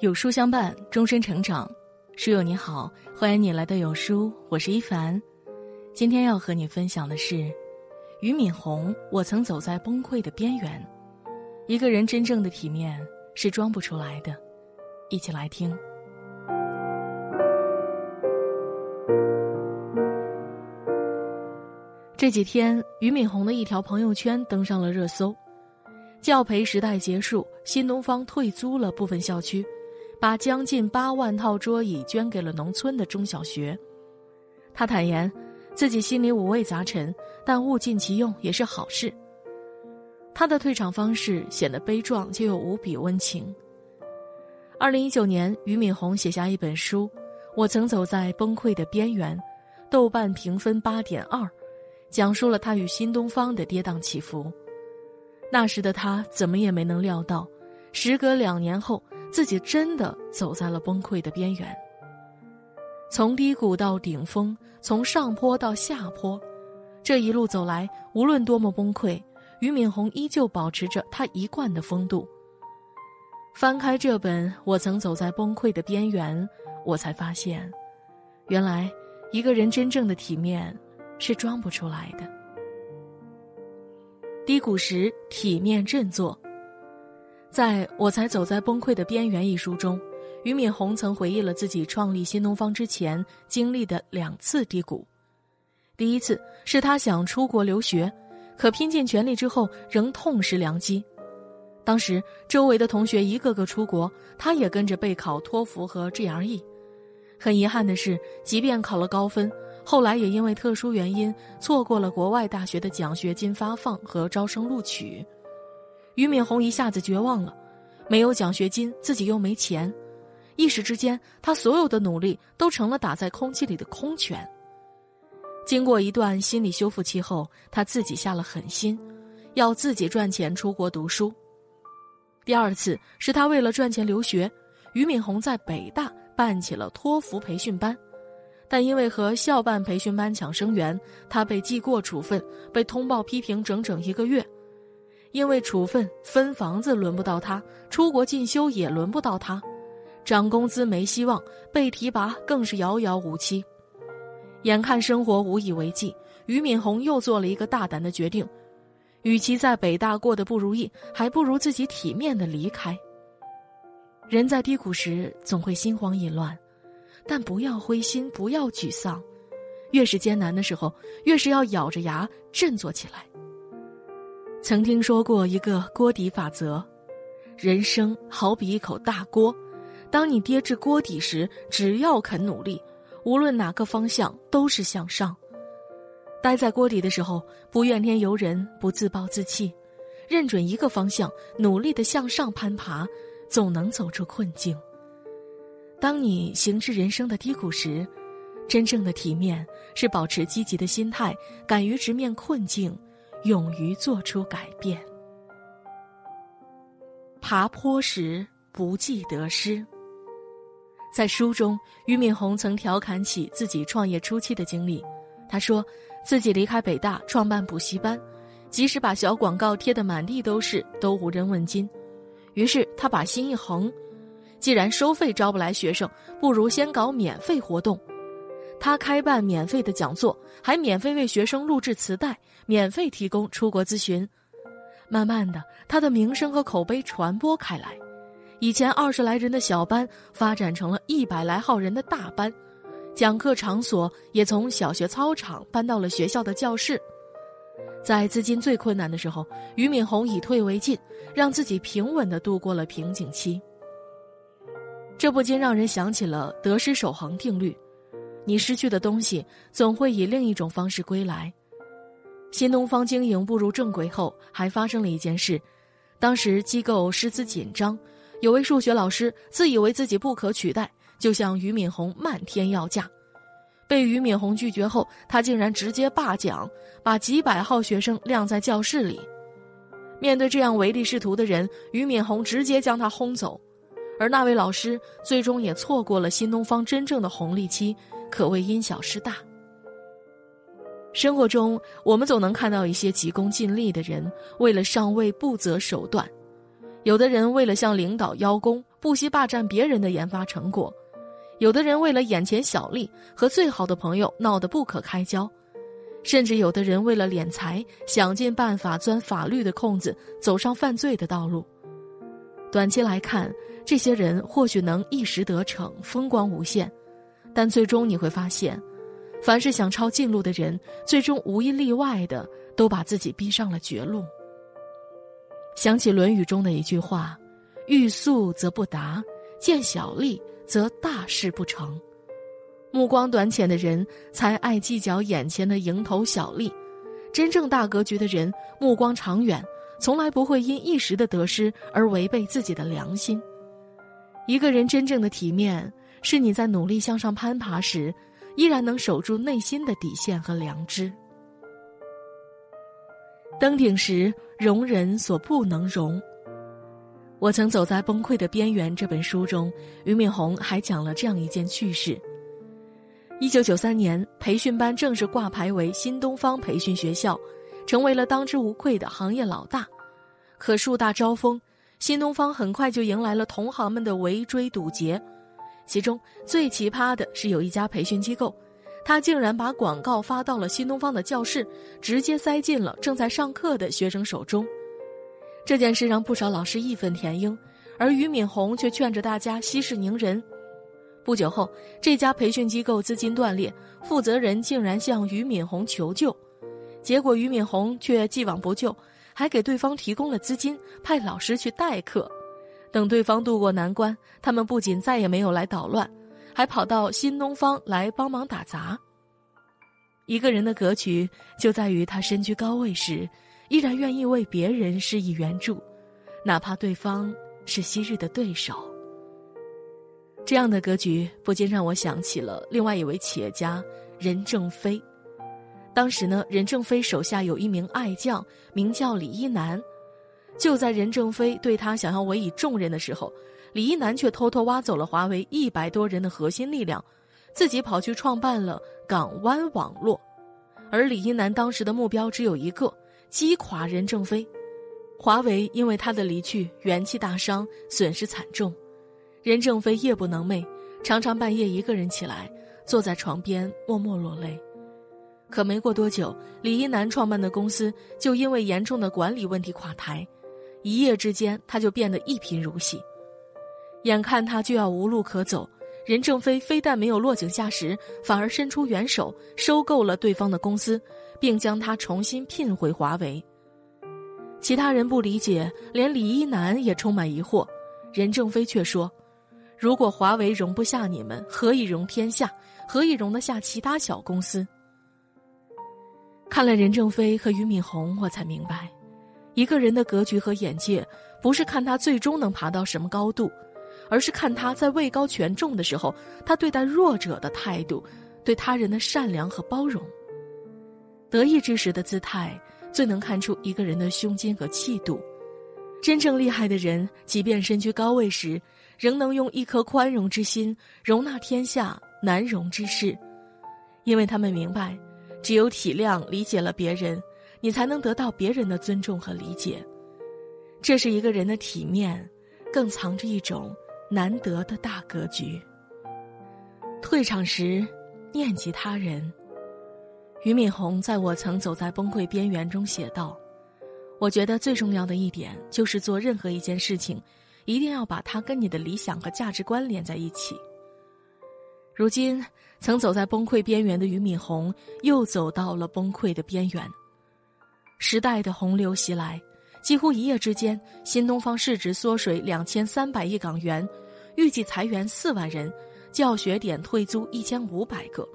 有书相伴，终身成长。书友你好，欢迎你来到有书，我是一凡。今天要和你分享的是俞敏洪。我曾走在崩溃的边缘。一个人真正的体面是装不出来的。一起来听。这几天，俞敏洪的一条朋友圈登上了热搜：教培时代结束，新东方退租了部分校区。把将近八万套桌椅捐给了农村的中小学。他坦言，自己心里五味杂陈，但物尽其用也是好事。他的退场方式显得悲壮，却又无比温情。二零一九年，俞敏洪写下一本书《我曾走在崩溃的边缘》，豆瓣评分八点二，讲述了他与新东方的跌宕起伏。那时的他怎么也没能料到，时隔两年后。自己真的走在了崩溃的边缘。从低谷到顶峰，从上坡到下坡，这一路走来，无论多么崩溃，俞敏洪依旧保持着他一贯的风度。翻开这本《我曾走在崩溃的边缘》，我才发现，原来一个人真正的体面是装不出来的。低谷时体面振作。在我才走在崩溃的边缘一书中，俞敏洪曾回忆了自己创立新东方之前经历的两次低谷。第一次是他想出国留学，可拼尽全力之后仍痛失良机。当时周围的同学一个个出国，他也跟着备考托福和 GRE。很遗憾的是，即便考了高分，后来也因为特殊原因错过了国外大学的奖学金发放和招生录取。俞敏洪一下子绝望了，没有奖学金，自己又没钱，一时之间，他所有的努力都成了打在空气里的空拳。经过一段心理修复期后，他自己下了狠心，要自己赚钱出国读书。第二次是他为了赚钱留学，俞敏洪在北大办起了托福培训班，但因为和校办培训班抢生源，他被记过处分，被通报批评整整一个月。因为处分分房子轮不到他，出国进修也轮不到他，涨工资没希望，被提拔更是遥遥无期。眼看生活无以为继，俞敏洪又做了一个大胆的决定：，与其在北大过得不如意，还不如自己体面的离开。人在低谷时总会心慌意乱，但不要灰心，不要沮丧，越是艰难的时候，越是要咬着牙振作起来。曾听说过一个锅底法则，人生好比一口大锅，当你跌至锅底时，只要肯努力，无论哪个方向都是向上。待在锅底的时候，不怨天尤人，不自暴自弃，认准一个方向，努力的向上攀爬，总能走出困境。当你行至人生的低谷时，真正的体面是保持积极的心态，敢于直面困境。勇于做出改变。爬坡时不计得失。在书中，俞敏洪曾调侃起自己创业初期的经历。他说，自己离开北大创办补习班，即使把小广告贴得满地都是，都无人问津。于是他把心一横，既然收费招不来学生，不如先搞免费活动。他开办免费的讲座，还免费为学生录制磁带，免费提供出国咨询。慢慢的，他的名声和口碑传播开来，以前二十来人的小班发展成了一百来号人的大班，讲课场所也从小学操场搬到了学校的教室。在资金最困难的时候，俞敏洪以退为进，让自己平稳的度过了瓶颈期。这不禁让人想起了得失守恒定律。你失去的东西总会以另一种方式归来。新东方经营步入正轨后，还发生了一件事：当时机构师资紧张，有位数学老师自以为自己不可取代，就向俞敏洪漫天要价。被俞敏洪拒绝后，他竟然直接罢讲，把几百号学生晾在教室里。面对这样唯利是图的人，俞敏洪直接将他轰走，而那位老师最终也错过了新东方真正的红利期。可谓因小失大。生活中，我们总能看到一些急功近利的人，为了上位不择手段；有的人为了向领导邀功，不惜霸占别人的研发成果；有的人为了眼前小利，和最好的朋友闹得不可开交；甚至有的人为了敛财，想尽办法钻法律的空子，走上犯罪的道路。短期来看，这些人或许能一时得逞，风光无限，但最终你会发现，凡是想抄近路的人，最终无一例外的都把自己逼上了绝路。想起《论语》中的一句话：“欲速则不达，见小利则大事不成。”目光短浅的人才爱计较眼前的蝇头小利，真正大格局的人目光长远。从来不会因一时的得失而违背自己的良心。一个人真正的体面，是你在努力向上攀爬时，依然能守住内心的底线和良知。登顶时容人所不能容。我曾走在崩溃的边缘。这本书中，俞敏洪还讲了这样一件趣事：一九九三年，培训班正式挂牌为新东方培训学校。成为了当之无愧的行业老大，可树大招风，新东方很快就迎来了同行们的围追堵截。其中最奇葩的是，有一家培训机构，他竟然把广告发到了新东方的教室，直接塞进了正在上课的学生手中。这件事让不少老师义愤填膺，而俞敏洪却劝着大家息事宁人。不久后，这家培训机构资金断裂，负责人竟然向俞敏洪求救。结果俞敏洪却既往不咎，还给对方提供了资金，派老师去代课。等对方渡过难关，他们不仅再也没有来捣乱，还跑到新东方来帮忙打杂。一个人的格局就在于他身居高位时，依然愿意为别人施以援助，哪怕对方是昔日的对手。这样的格局不禁让我想起了另外一位企业家任正非。当时呢，任正非手下有一名爱将，名叫李一男。就在任正非对他想要委以重任的时候，李一男却偷偷挖走了华为一百多人的核心力量，自己跑去创办了港湾网络。而李一男当时的目标只有一个：击垮任正非。华为因为他的离去，元气大伤，损失惨重。任正非夜不能寐，常常半夜一个人起来，坐在床边默默落泪。可没过多久，李一男创办的公司就因为严重的管理问题垮台，一夜之间他就变得一贫如洗。眼看他就要无路可走，任正非非但没有落井下石，反而伸出援手收购了对方的公司，并将他重新聘回华为。其他人不理解，连李一男也充满疑惑。任正非却说：“如果华为容不下你们，何以容天下？何以容得下其他小公司？”看了任正非和俞敏洪，我才明白，一个人的格局和眼界，不是看他最终能爬到什么高度，而是看他在位高权重的时候，他对待弱者的态度，对他人的善良和包容。得意之时的姿态，最能看出一个人的胸襟和气度。真正厉害的人，即便身居高位时，仍能用一颗宽容之心容纳天下难容之事，因为他们明白。只有体谅、理解了别人，你才能得到别人的尊重和理解。这是一个人的体面，更藏着一种难得的大格局。退场时，念及他人。俞敏洪在我曾走在崩溃边缘中写道：“我觉得最重要的一点，就是做任何一件事情，一定要把它跟你的理想和价值观连在一起。”如今。曾走在崩溃边缘的俞敏洪，又走到了崩溃的边缘。时代的洪流袭来，几乎一夜之间，新东方市值缩水两千三百亿港元，预计裁员四万人，教学点退租一千五百个。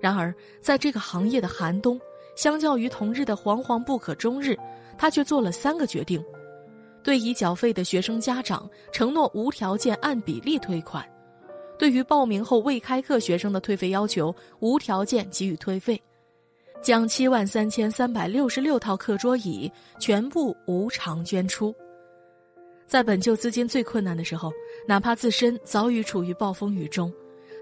然而，在这个行业的寒冬，相较于同日的惶惶不可终日，他却做了三个决定：对已缴费的学生家长承诺无条件按比例退款。对于报名后未开课学生的退费要求，无条件给予退费；将七万三千三百六十六套课桌椅全部无偿捐出。在本就资金最困难的时候，哪怕自身早已处于暴风雨中，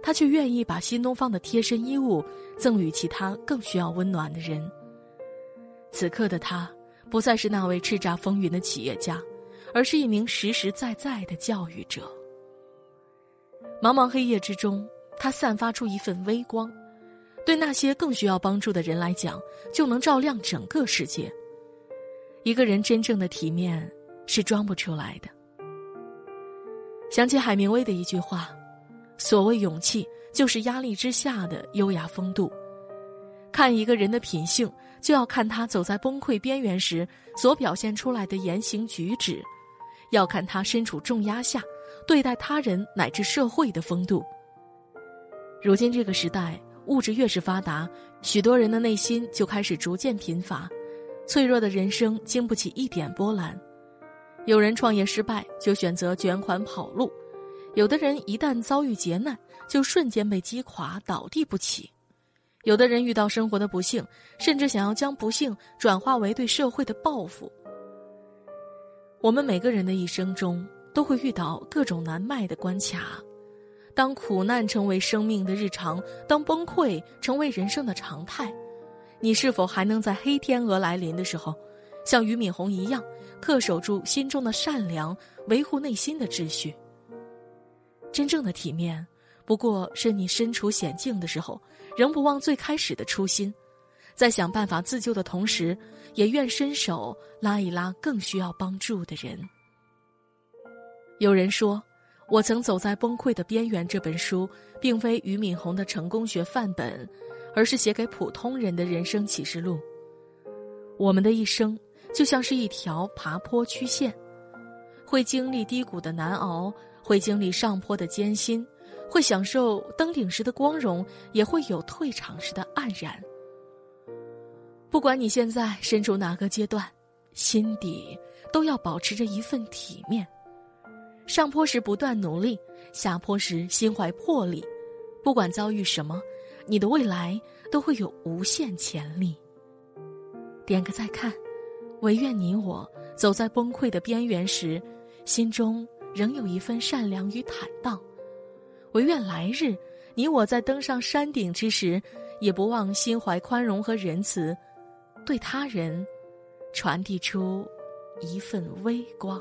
他却愿意把新东方的贴身衣物赠予其他更需要温暖的人。此刻的他，不再是那位叱咤风云的企业家，而是一名实实在在的教育者。茫茫黑夜之中，他散发出一份微光，对那些更需要帮助的人来讲，就能照亮整个世界。一个人真正的体面是装不出来的。想起海明威的一句话：“所谓勇气，就是压力之下的优雅风度。”看一个人的品性，就要看他走在崩溃边缘时所表现出来的言行举止，要看他身处重压下对待他人乃至社会的风度。如今这个时代，物质越是发达，许多人的内心就开始逐渐贫乏，脆弱的人生经不起一点波澜。有人创业失败就选择卷款跑路，有的人一旦遭遇劫难就瞬间被击垮倒地不起。有的人遇到生活的不幸，甚至想要将不幸转化为对社会的报复。我们每个人的一生中都会遇到各种难迈的关卡，当苦难成为生命的日常，当崩溃成为人生的常态，你是否还能在黑天鹅来临的时候，像俞敏洪一样，恪守住心中的善良，维护内心的秩序？真正的体面。不过是你身处险境的时候，仍不忘最开始的初心，在想办法自救的同时，也愿伸手拉一拉更需要帮助的人。有人说，我曾走在崩溃的边缘。这本书并非俞敏洪的成功学范本，而是写给普通人的人生启示录。我们的一生就像是一条爬坡曲线，会经历低谷的难熬，会经历上坡的艰辛。会享受登顶时的光荣，也会有退场时的黯然。不管你现在身处哪个阶段，心底都要保持着一份体面。上坡时不断努力，下坡时心怀魄力。不管遭遇什么，你的未来都会有无限潜力。点个再看，唯愿你我走在崩溃的边缘时，心中仍有一份善良与坦荡。唯愿来日，你我在登上山顶之时，也不忘心怀宽容和仁慈，对他人传递出一份微光。